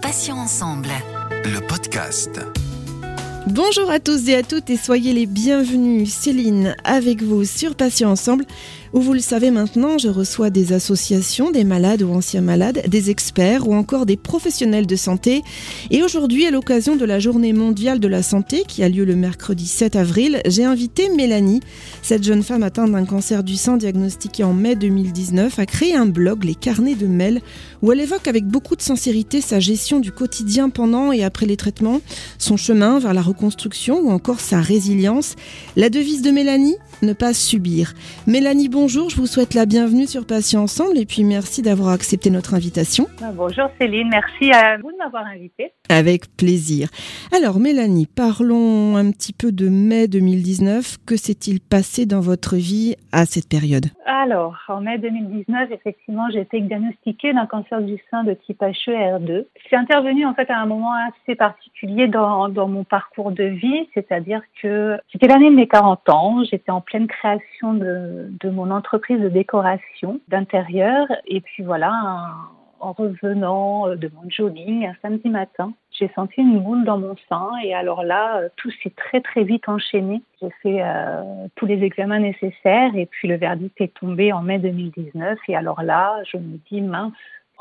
Passions ensemble. Le podcast. Bonjour à tous et à toutes et soyez les bienvenus. Céline avec vous sur Patients Ensemble où vous le savez maintenant, je reçois des associations, des malades ou anciens malades, des experts ou encore des professionnels de santé. Et aujourd'hui, à l'occasion de la journée mondiale de la santé qui a lieu le mercredi 7 avril, j'ai invité Mélanie. Cette jeune femme atteinte d'un cancer du sein diagnostiqué en mai 2019 a créé un blog, Les Carnets de Mel, où elle évoque avec beaucoup de sincérité sa gestion du quotidien pendant et après les traitements, son chemin vers la reconstruction ou encore sa résilience. La devise de Mélanie Ne pas subir. Mélanie, bon bonjour, je vous souhaite la bienvenue sur Patients Ensemble et puis merci d'avoir accepté notre invitation. Ah, bonjour Céline, merci à vous de m'avoir invitée. Avec plaisir. Alors Mélanie, parlons un petit peu de mai 2019. Que s'est-il passé dans votre vie à cette période? Alors, en mai 2019, effectivement, j'ai été diagnostiquée d'un cancer du sein de type HER2. C'est intervenu en fait à un moment assez particulier dans, dans mon parcours de vie, c'est-à-dire que c'était l'année de mes 40 ans, j'étais en pleine création de, de mon entreprise de décoration d'intérieur. Et puis voilà, en revenant de mon jogging un samedi matin, j'ai senti une boule dans mon sein et alors là, tout s'est très très vite enchaîné. J'ai fait euh, tous les examens nécessaires et puis le verdict est tombé en mai 2019 et alors là, je me dis mince,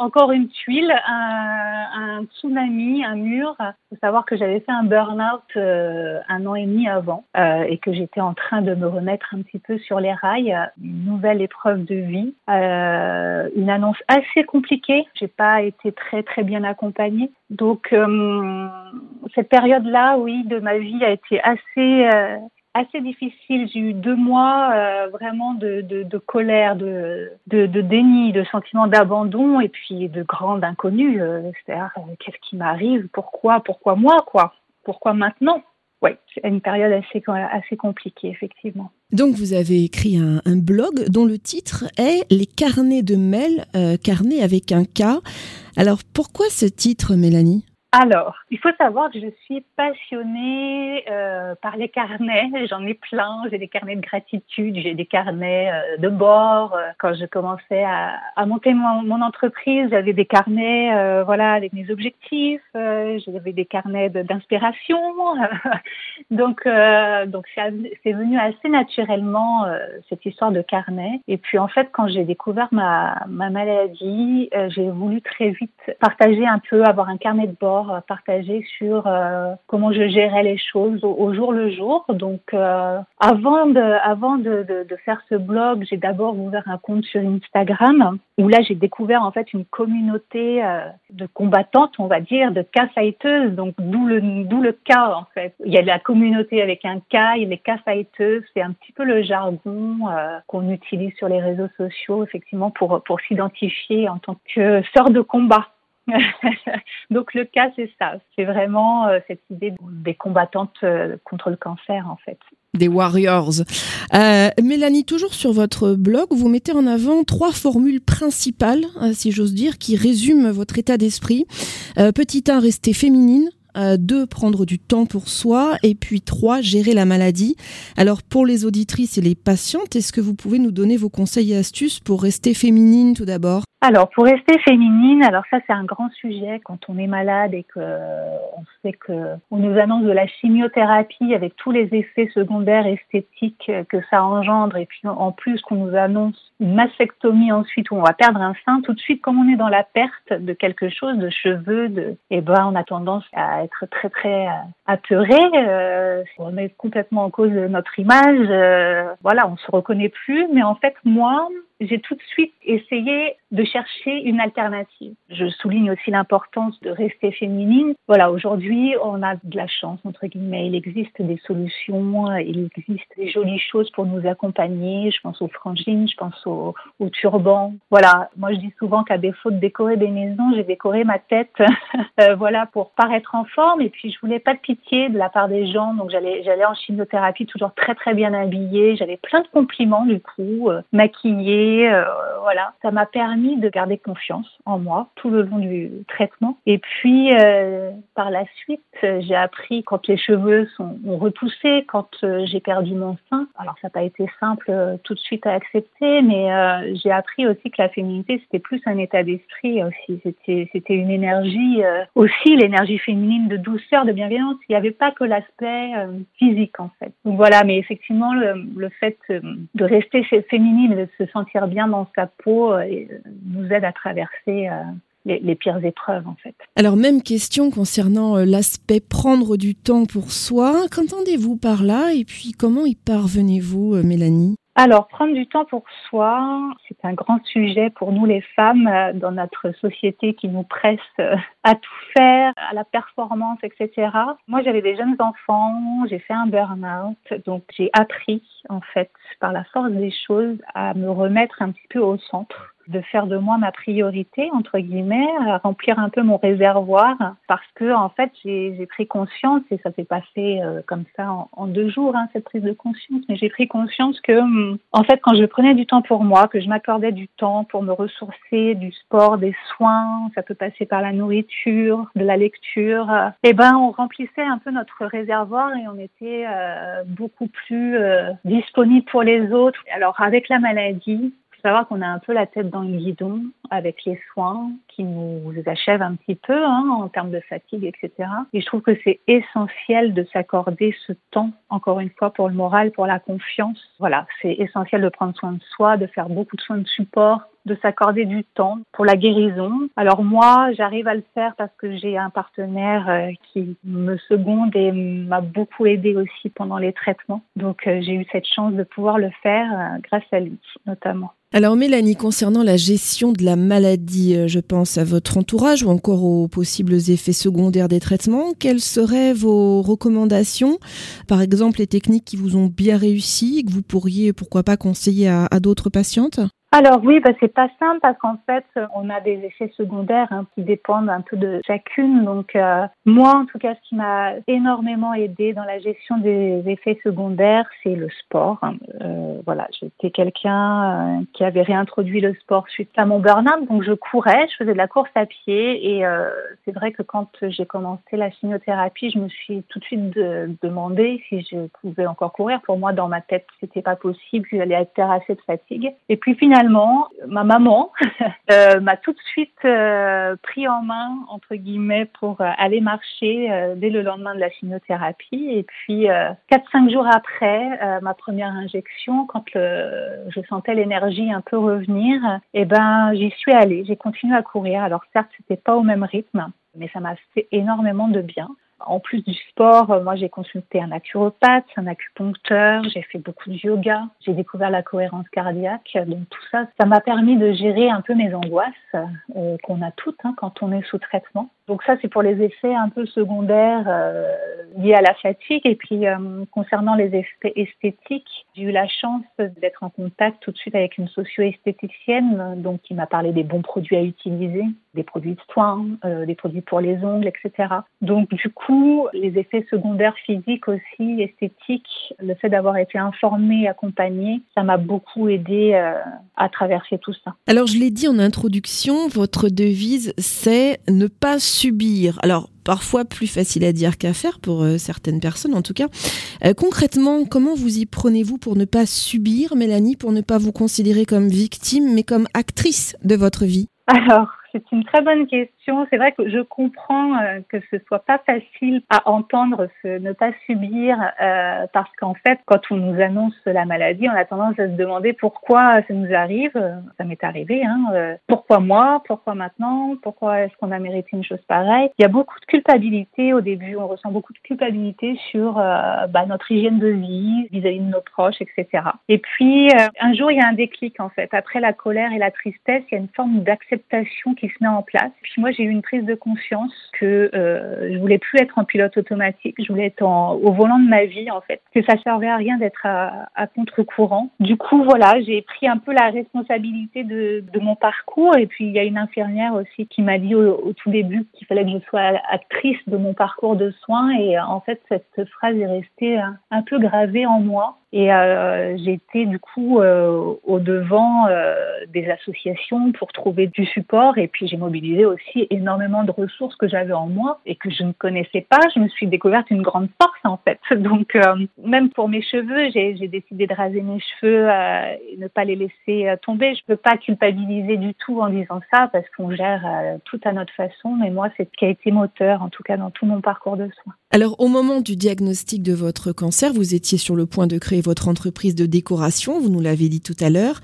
encore une tuile, un, tsunami, un mur. Il faut savoir que j'avais fait un burn-out euh, un an et demi avant euh, et que j'étais en train de me remettre un petit peu sur les rails. Une nouvelle épreuve de vie, euh, une annonce assez compliquée. J'ai pas été très très bien accompagnée. Donc cette période-là, oui, de ma vie a été assez assez difficile. J'ai eu deux mois euh, vraiment de, colère, de, déni, de sentiment d'abandon et puis de grande inconnue. Euh, euh, qu'est-ce qui m'arrive? Pourquoi? Pourquoi moi quoi? Pourquoi maintenant? Oui, c'est une période assez, compliquée, effectivement. Donc vous avez écrit un, blog dont le titre est Les carnets de Mel, euh, carnet avec un K. Alors pourquoi ce titre, Mélanie? Alors, il faut savoir que je suis passionnée euh, par les carnets. J'en ai plein. J'ai des carnets de gratitude, j'ai des carnets euh, de bord. Quand je commençais à, à monter mon, mon entreprise, j'avais des carnets, euh, voilà, avec mes objectifs. Euh, j'avais des carnets d'inspiration. donc, euh, donc c'est venu assez naturellement cette histoire de carnet. Et puis en fait, quand j'ai découvert ma ma maladie, j'ai voulu très vite partager un peu, avoir un carnet de bord partager sur euh, comment je gérais les choses au, jour le jour. Donc, euh, avant de, avant de, faire ce blog, j'ai d'abord ouvert un compte sur Instagram où là j'ai découvert en fait une communauté euh, de combattantes, on va dire, de cas fighteuses. Donc, d'où le, d'où le cas en fait. Il y a la communauté avec un cas, il y a les cas fighteuses. C'est un petit peu le jargon qu'on utilise sur les réseaux sociaux, effectivement, pour, pour s'identifier en tant que sœur de combat. Donc le cas, c'est ça. C'est vraiment euh, cette idée des combattantes euh, contre le cancer, en fait. Des warriors. Euh, Mélanie, toujours sur votre blog, vous mettez en avant trois formules principales, si j'ose dire, qui résument votre état d'esprit. petit 1, rester féminine. Euh, deux, prendre du temps pour soi. Et puis trois, gérer la maladie. Alors pour les auditrices et les patientes, est-ce que vous pouvez nous donner vos conseils et astuces pour rester féminine tout d'abord? Alors, pour rester féminine, alors ça c'est un grand sujet quand on est malade et que on sait que on nous annonce de la chimiothérapie avec tous les effets secondaires esthétiques que ça engendre. Et puis en plus qu'on nous annonce une mastectomie ensuite où on va perdre un sein, tout de suite comme on est dans la perte de quelque chose, de cheveux, de, eh ben on a tendance à être très très euh, apeuré, euh, on met complètement en cause notre image, euh, voilà, on se reconnaît plus, mais en fait moi j'ai tout de suite essayé de chercher une alternative. Je souligne aussi l'importance de rester féminine. Voilà, aujourd'hui, on a de la chance, entre guillemets. Il existe des solutions, il existe des jolies choses pour nous accompagner. Je pense aux frangines, je pense aux, aux turbans. Voilà, moi je dis souvent qu'à défaut de décorer des maisons, j'ai décoré ma tête, euh, voilà, pour paraître en forme. Et puis je voulais pas de pitié de la part des gens, donc j'allais, en chimiothérapie toujours très très bien habillée. J'avais plein de compliments du coup, euh, maquillée Et euh, voilà, ça m'a permis de garder confiance en moi tout le long du traitement. Et puis, euh, par la suite, j'ai appris quand les cheveux sont, ont repoussé, quand euh, j'ai perdu mon sein. Alors, ça n'a pas été simple tout de suite à accepter, mais j'ai appris aussi que la féminité, c'était plus un état d'esprit aussi. C'était, c'était une énergie aussi, l'énergie féminine de douceur, de bienveillance. Il n'y avait pas que l'aspect physique, en fait. Donc voilà, mais effectivement, le, le fait de rester féminine de se sentir bien dans sa peau euh, nous aide à traverser euh, les, pires épreuves en fait. Alors même question concernant euh, l'aspect prendre du temps pour soi. Qu'entendez-vous par là? Et puis comment y parvenez-vous Mélanie? Alors, prendre du temps pour soi, c'est un grand sujet pour nous les femmes dans notre société qui nous presse à tout faire, à la performance, etc. Moi, j'avais des jeunes enfants, j'ai fait un burn-out, donc j'ai appris, en fait, par la force des choses, à me remettre un petit peu au centre de faire de moi ma priorité, entre guillemets, remplir un peu mon réservoir, parce que en fait, j'ai pris conscience, et ça s'est passé euh, comme ça en, deux jours, hein, cette prise de conscience, mais j'ai pris conscience que, hum, en fait, quand je prenais du temps pour moi, que je m'accordais du temps pour me ressourcer, du sport, des soins, ça peut passer par la nourriture, de la lecture, eh ben, on remplissait un peu notre réservoir et on était euh, beaucoup plus euh, disponible pour les autres. Alors, avec la maladie, savoir qu'on a un peu la tête dans le guidon avec les soins qui nous achèvent un petit peu hein, en termes de fatigue, etc. Et je trouve que c'est essentiel de s'accorder ce temps, encore une fois, pour le moral, pour la confiance. Voilà, c'est essentiel de prendre soin de soi, de faire beaucoup de soins de support de s'accorder du temps pour la guérison. Alors moi, j'arrive à le faire parce que j'ai un partenaire euh, qui me seconde et m'a beaucoup aidé aussi pendant les traitements. Donc euh, j'ai eu cette chance de pouvoir le faire euh, grâce à lui notamment. Alors Mélanie, concernant la gestion de la maladie, je pense à votre entourage ou encore aux possibles effets secondaires des traitements. Quelles seraient vos recommandations? Par exemple, les techniques qui vous ont bien réussi que vous pourriez, pourquoi pas, conseiller à, à d'autres patientes? Alors oui, bah, c'est pas simple parce qu'en fait, on a des effets secondaires hein, qui dépendent un peu de chacune. Donc euh, moi, en tout cas, ce qui m'a énormément aidé dans la gestion des effets secondaires, c'est le sport. Hein. Euh, voilà, j'étais quelqu'un euh, qui avait réintroduit le sport suite à mon burn-out, donc je courais, je faisais de la course à pied et euh, c'est vrai que quand j'ai commencé la chimiothérapie, je me suis tout de suite demandé si je pouvais encore courir. Pour moi, dans ma tête, c'était pas possible, j'allais être terrassée de fatigue. Et puis finalement finalement, ma maman euh, m'a tout de suite euh, pris en main, entre guillemets, pour euh, aller marcher dès le lendemain de la chimiothérapie. Et puis, 4-5 jours après ma première injection, quand je sentais l'énergie un peu revenir, eh ben, j'y suis allée. J'ai continué à courir. Alors certes, c'était pas au même rythme, mais ça m'a fait énormément de bien. En plus du sport, euh, moi j'ai consulté un naturopathe, un acupuncteur, j'ai fait beaucoup de yoga, j'ai découvert la cohérence cardiaque. Donc tout ça, ça m'a permis de gérer un peu mes angoisses euh, qu'on a toutes hein, quand on est sous traitement. Donc ça, c'est pour les effets un peu secondaires euh, liés à la fatigue. Et puis euh, concernant les effets esthétiques, j'ai eu la chance d'être en contact tout de suite avec une socio-esthéticienne, donc qui m'a parlé des bons produits à utiliser, des produits de soins, euh, des produits pour les ongles, etc. Donc du coup, les effets secondaires physiques aussi, esthétiques, le fait d'avoir été informée, accompagnée, ça m'a beaucoup aidé à traverser tout ça. Alors je l'ai dit en introduction, votre devise, c'est ne pas subir. Alors, parfois plus facile à dire qu'à faire pour euh, certaines personnes en tout cas. Euh, concrètement, comment vous y prenez-vous pour ne pas subir, Mélanie, pour ne pas vous considérer comme victime, mais comme actrice de votre vie? Alors, c'est une très bonne question. C'est vrai que je comprends euh, que ce soit pas facile à entendre ce ne pas subir euh, parce qu'en fait, quand on nous annonce la maladie, on a tendance à se demander pourquoi ça nous arrive. Ça m'est arrivé. Hein. Euh, pourquoi moi Pourquoi maintenant Pourquoi est-ce qu'on a mérité une chose pareille Il y a beaucoup de culpabilité au début. On ressent beaucoup de culpabilité sur bah, notre hygiène de vie vis-à-vis de nos proches, etc. Et puis un jour, il y a un déclic en fait. Après la colère et la tristesse, il y a une forme d'acceptation qui se met en place. Puis moi, j'ai eu une prise de conscience que euh, je voulais plus être en pilote automatique, je voulais être au volant de ma vie en fait, que ça servait à rien d'être à, contre-courant. Du coup, voilà, j'ai pris un peu la responsabilité de, mon parcours. Et puis, il y a une infirmière aussi qui m'a dit au, tout début qu'il fallait que je sois actrice de mon parcours de soins. Et en fait, cette phrase est restée un, un peu gravée en moi. Et euh, j'étais du coup euh, au devant euh, des associations pour trouver du support. Et puis j'ai mobilisé aussi énormément de ressources que j'avais en moi et que je ne connaissais pas. Je me suis découverte une grande force en fait. Donc euh, même pour mes cheveux, j'ai décidé de raser mes cheveux euh, et ne pas les laisser euh, tomber. Je peux pas culpabiliser du tout en disant ça parce qu'on gère tout à notre façon. Mais moi, c'est ce qui a été moteur, en tout cas dans tout mon parcours de soins. Alors au moment du diagnostic de votre cancer, vous étiez sur le point de créer votre entreprise de décoration, vous nous l'avez dit tout à l'heure.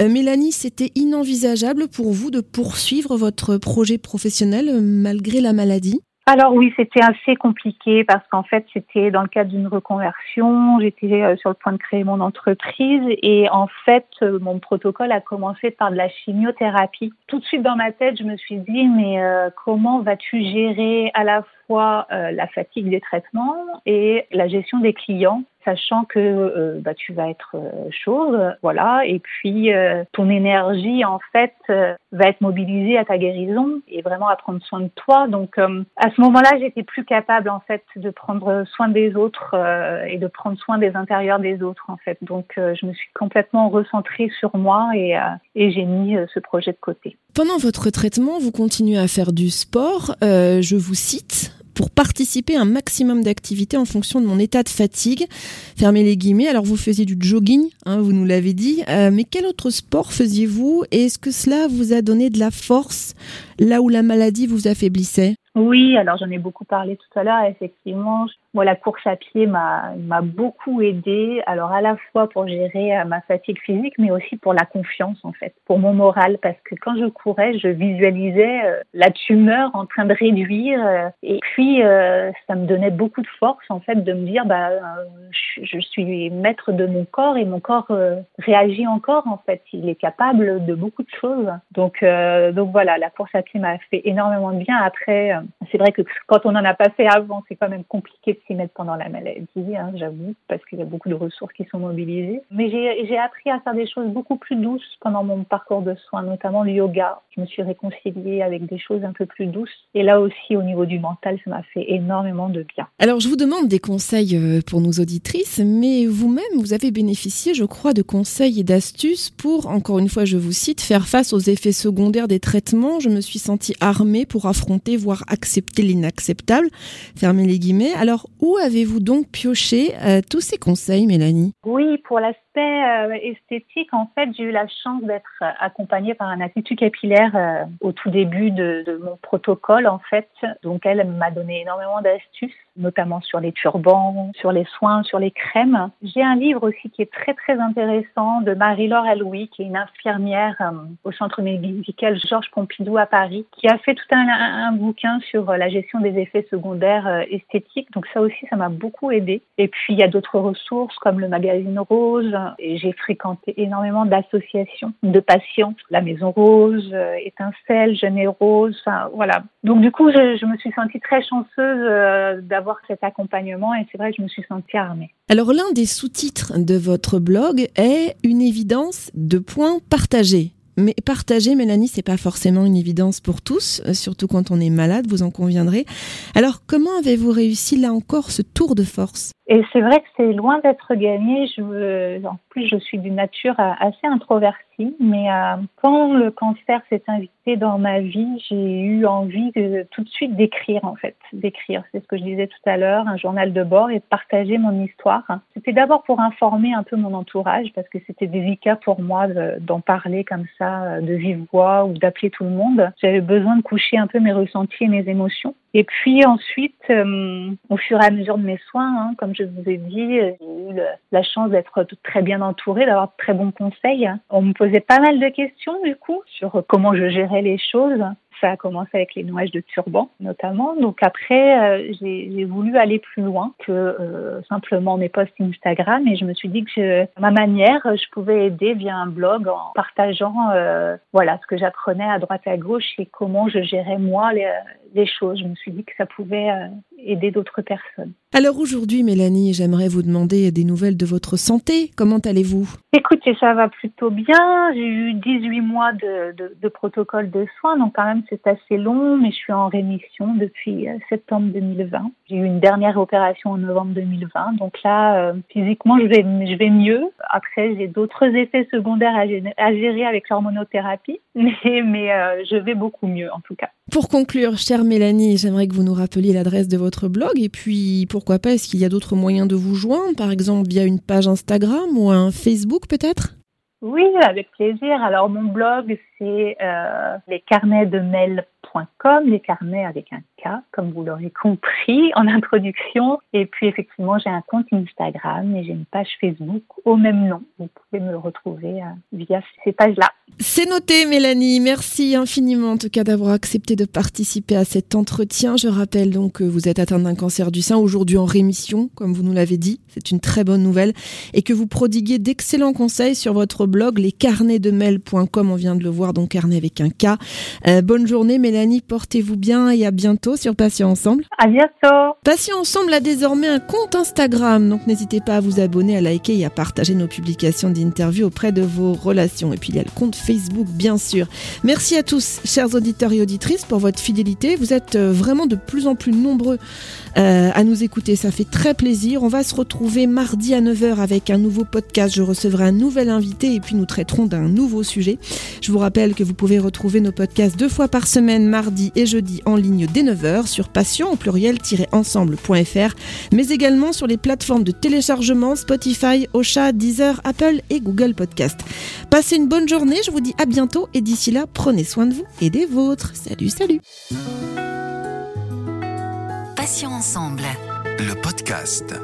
Euh, Mélanie, c'était inenvisageable pour vous de poursuivre votre projet professionnel euh, malgré la maladie alors oui, c'était assez compliqué parce qu'en fait, c'était dans le cadre d'une reconversion. J'étais euh, sur le point de créer mon entreprise et en fait, mon protocole a commencé par de la chimiothérapie. Tout de suite dans ma tête, je me suis dit, mais comment vas-tu gérer à la fois la fatigue des traitements et la gestion des clients sachant que euh, bah, tu vas être euh, chauve, voilà, et puis euh, ton énergie en fait va être mobilisée à ta guérison et vraiment à prendre soin de toi. Donc à ce moment-là, j'étais plus capable en fait de prendre soin des autres et de prendre soin des intérieurs des autres en fait. Donc je me suis complètement recentrée sur moi et, et j'ai mis ce projet de côté. Pendant votre traitement, vous continuez à faire du sport. je vous cite pour participer à un maximum d'activités en fonction de mon état de fatigue. Fermez les guillemets. Alors vous faisiez du jogging, hein, vous nous l'avez dit, euh, mais quel autre sport faisiez-vous? Et est-ce que cela vous a donné de la force là où la maladie vous affaiblissait? Oui, alors j'en ai beaucoup parlé tout à l'heure. Effectivement, moi, la course à pied m'a beaucoup aidé. Alors à la fois pour gérer euh, ma fatigue physique, mais aussi pour la confiance en fait, pour mon moral, parce que quand je courais, je visualisais euh, la tumeur en train de réduire, euh, et puis ça me donnait beaucoup de force en fait de me dire bah je, suis maître de mon corps et mon corps réagit encore en fait. Il est capable de beaucoup de choses. Donc donc voilà, la course à pied m'a fait énormément de bien. Après c'est vrai que quand on n'en a pas fait avant, c'est quand même compliqué de s'y mettre pendant la maladie, hein, j'avoue, parce qu'il y a beaucoup de ressources qui sont mobilisées. Mais j'ai appris à faire des choses beaucoup plus douces pendant mon parcours de soins, notamment le yoga. Je me suis réconciliée avec des choses un peu plus douces. Et là aussi, au niveau du mental, ça m'a fait énormément de bien. Alors, je vous demande des conseils euh, pour nos auditrices, mais vous-même, vous avez bénéficié, je crois, de conseils et d'astuces pour, encore une fois, je vous cite, faire face aux effets secondaires des traitements. Je me suis sentie armée pour affronter, voire accepter l'inacceptable. Fermez les guillemets. Alors, où avez-vous donc pioché euh, tous ces conseils, Mélanie? Oui, pour l'aspect euh, esthétique, en fait, j'ai eu la chance d'être accompagnée par un institut capillaire euh, au tout début de, de, mon protocole, en fait. Donc, elle m'a donné énormément d'astuces, notamment sur les turbans, sur les soins, sur les crèmes. J'ai un livre aussi qui est très, très intéressant de Marie-Laure Aloui, qui est une infirmière au centre médical Georges Pompidou à Paris, qui a fait tout un, un bouquin sur la gestion des effets secondaires esthétiques. Donc, ça aussi, ça m'a beaucoup aidé. Et puis, il y a d'autres ressources comme le magazine Rose. Et j'ai fréquenté énormément d'associations de patients. La Maison Rose, euh, Étincelle, Jeune et Rose. Voilà. Donc, du coup, je, je me suis sentie très chanceuse euh, d'avoir cet accompagnement. Et c'est vrai que je me suis sentie armée. Alors, l'un des sous-titres de votre blog est une évidence de points partagés. Mais partager, Mélanie, c'est pas forcément une évidence pour tous, euh, surtout quand on est malade, vous en conviendrez. Alors, comment avez-vous réussi là encore ce tour de force? Et c'est vrai que c'est loin d'être gagné. Je, en plus, je suis d'une nature assez introvertie mais euh, quand le cancer s'est invité dans ma vie, j'ai eu envie de tout de suite d'écrire en fait, d'écrire. C'est ce que je disais tout à l'heure, un journal de bord et de partager mon histoire. C'était d'abord pour informer un peu mon entourage parce que c'était délicat pour moi d'en parler comme ça de vive voix ou d'appeler tout le monde. J'avais besoin de coucher un peu mes ressentis et mes émotions. Et puis ensuite, euh, au fur et à mesure de mes soins, hein, comme je vous ai dit, j'ai eu la chance d'être très bien entourée, d'avoir de très bons conseils. On me posait pas mal de questions du coup sur comment je gérais les choses. Ça a commencé avec les nuages de turban, notamment. Donc après, j'ai voulu aller plus loin que simplement mes posts Instagram et je me suis dit que je, ma manière, je pouvais aider via un blog en partageant voilà ce que j'apprenais à droite à gauche et comment je gérais moi les, les choses. Je me suis dit que ça pouvait aider d'autres personnes. Alors aujourd'hui, Mélanie, j'aimerais vous demander des nouvelles de votre santé. Comment allez-vous? Écoutez, ça va plutôt bien. J'ai eu 18 mois de, de, protocole de soins, donc quand même c'est assez long, mais je suis en rémission depuis euh, septembre 2020. J'ai eu une dernière opération en novembre 2020, donc là, euh, physiquement, je vais, je vais mieux. Après, j'ai d'autres effets secondaires à, gérer avec l'hormonothérapie, mais, mais euh, je vais beaucoup mieux en tout cas. Pour conclure, chère Mélanie, j'aimerais que vous nous rappeliez l'adresse de votre blog et puis pourquoi pas, est-ce qu'il y a d'autres moyens de vous joindre, par exemple via une page Instagram ou un Facebook peut-être? Oui, avec plaisir. Alors mon blog, c'est euh, les carnets de mail.com, les carnets avec un K, comme vous l'aurez compris en introduction. Et puis effectivement, j'ai un compte Instagram et j'ai une page Facebook au même nom. Vous pouvez me retrouver euh, via ces pages-là. C'est noté, Mélanie. Merci infiniment, en tout cas, d'avoir accepté de participer à cet entretien. Je rappelle donc que vous êtes atteinte d'un cancer du sein, aujourd'hui en rémission, comme vous nous l'avez dit. C'est une très bonne nouvelle. Et que vous prodiguez d'excellents conseils sur votre blog, lescarnetsdemail.com. On vient de le voir, donc carnet avec un K. Euh, bonne journée, Mélanie. Portez-vous bien et à bientôt sur Patient Ensemble. À bientôt. Patient Ensemble a désormais un compte Instagram. Donc n'hésitez pas à vous abonner, à liker et à partager nos publications d'interviews auprès de vos relations. Et puis il y a le compte Facebook, bien sûr. Merci à tous, chers auditeurs et auditrices, pour votre fidélité. Vous êtes euh, vraiment de plus en plus nombreux euh, à nous écouter. Ça fait très plaisir. On va se retrouver mardi à 9h avec un nouveau podcast. Je recevrai un nouvel invité et puis nous traiterons d'un nouveau sujet. Je vous rappelle que vous pouvez retrouver nos podcasts deux fois par semaine, mardi et jeudi, en ligne dès 9h sur passion au pluriel-ensemble.fr, mais également sur les plateformes de téléchargement Spotify, Ocha, Deezer, Apple et Google Podcast. Passez une bonne journée. Je vous dis à bientôt et d'ici là, prenez soin de vous et des vôtres. Salut, salut. Passions ensemble. Le podcast.